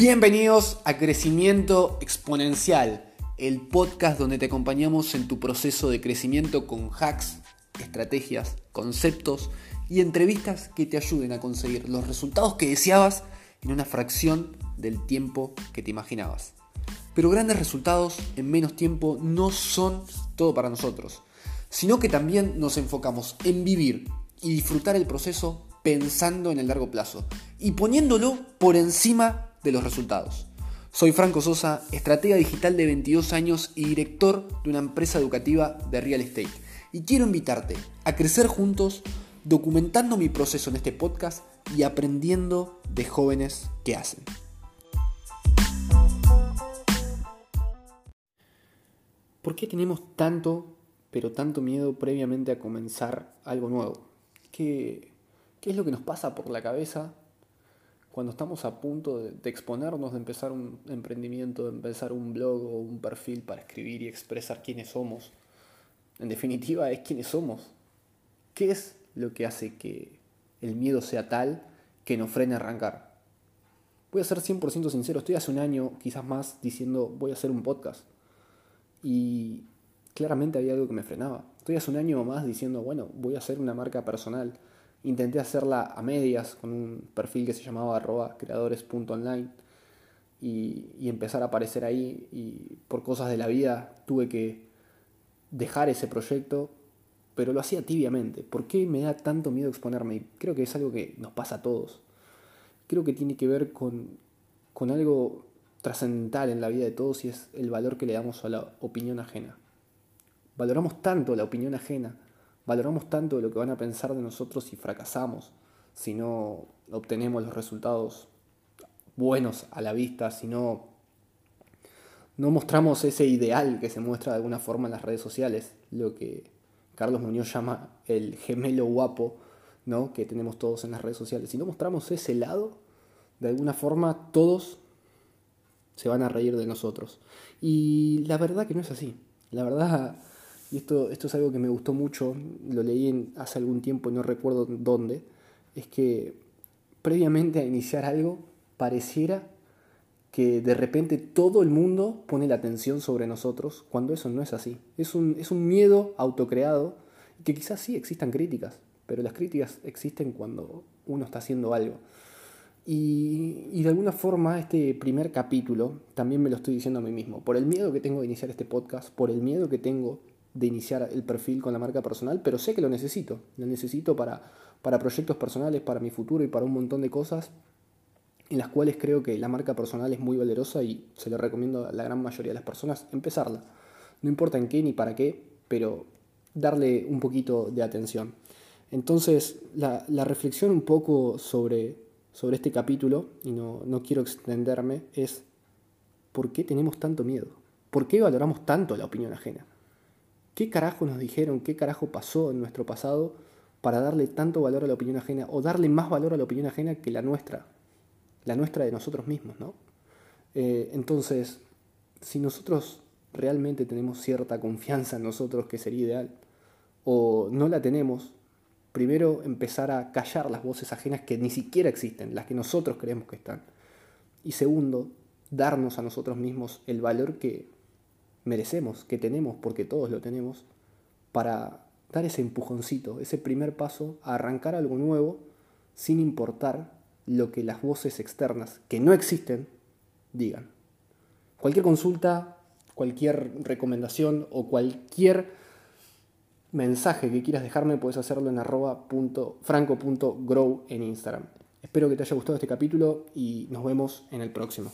Bienvenidos a Crecimiento Exponencial, el podcast donde te acompañamos en tu proceso de crecimiento con hacks, estrategias, conceptos y entrevistas que te ayuden a conseguir los resultados que deseabas en una fracción del tiempo que te imaginabas. Pero grandes resultados en menos tiempo no son todo para nosotros, sino que también nos enfocamos en vivir y disfrutar el proceso pensando en el largo plazo y poniéndolo por encima de los resultados. Soy Franco Sosa, estratega digital de 22 años y director de una empresa educativa de real estate. Y quiero invitarte a crecer juntos documentando mi proceso en este podcast y aprendiendo de jóvenes que hacen. ¿Por qué tenemos tanto, pero tanto miedo previamente a comenzar algo nuevo? ¿Qué, qué es lo que nos pasa por la cabeza cuando estamos a punto de, exponernos, de empezar un emprendimiento, de empezar un blog o un perfil para escribir y expresar quiénes somos, en definitiva es quiénes somos. ¿Qué es lo que hace que el miedo sea tal que nos frene a arrancar? Voy a ser 100% sincero, estoy hace un año, quizás más, diciendo voy a hacer un podcast. Y claramente había algo que me frenaba. Estoy hace un año más diciendo, bueno, voy a hacer una marca personal Intenté hacerla a medias con un perfil que se llamaba arroba creadores.online y, y empezar a aparecer ahí y por cosas de la vida tuve que dejar ese proyecto, pero lo hacía tibiamente. ¿Por qué me da tanto miedo exponerme? creo que es algo que nos pasa a todos. Creo que tiene que ver con, con algo trascendental en la vida de todos y es el valor que le damos a la opinión ajena. Valoramos tanto la opinión ajena Valoramos tanto lo que van a pensar de nosotros si fracasamos, si no obtenemos los resultados buenos a la vista, si no, no mostramos ese ideal que se muestra de alguna forma en las redes sociales, lo que Carlos Muñoz llama el gemelo guapo ¿no? que tenemos todos en las redes sociales. Si no mostramos ese lado, de alguna forma todos se van a reír de nosotros. Y la verdad que no es así. La verdad y esto, esto es algo que me gustó mucho, lo leí hace algún tiempo no recuerdo dónde, es que previamente a iniciar algo pareciera que de repente todo el mundo pone la atención sobre nosotros, cuando eso no es así. Es un, es un miedo autocreado, que quizás sí existan críticas, pero las críticas existen cuando uno está haciendo algo. Y, y, de alguna forma este primer capítulo también me lo estoy diciendo a mí mismo, por el miedo que tengo de iniciar este podcast, por el miedo que tengo de iniciar el perfil con la marca personal, pero sé que lo necesito. Lo necesito para, para proyectos personales, para mi futuro y para un montón de cosas en las cuales creo que la marca personal es muy valerosa y se lo recomiendo a la gran mayoría de las personas empezarla. No importa en qué ni para qué, pero darle un poquito de atención. Entonces, la, la reflexión un poco sobre, sobre este capítulo, y no, no quiero extenderme, es ¿por qué tenemos tanto miedo? ¿Por qué valoramos tanto la opinión ajena? ¿Qué carajo nos dijeron? ¿Qué carajo pasó en nuestro pasado para darle tanto valor a la opinión ajena o darle más valor a la opinión ajena que la nuestra? La nuestra de nosotros mismos, ¿no? Eh, entonces, si nosotros realmente tenemos cierta confianza en nosotros, que sería ideal, o no la tenemos, primero empezar a callar las voces ajenas que ni siquiera existen, las que nosotros creemos que están. Y segundo, darnos a nosotros mismos el valor que merecemos, que tenemos, porque todos lo tenemos, para dar ese empujoncito, ese primer paso a arrancar algo nuevo sin importar lo que las voces externas, que no existen, digan. Cualquier consulta, cualquier recomendación o cualquier mensaje que quieras dejarme puedes hacerlo en arroba franco.grow en Instagram. Espero que te haya gustado este capítulo y nos vemos en el próximo.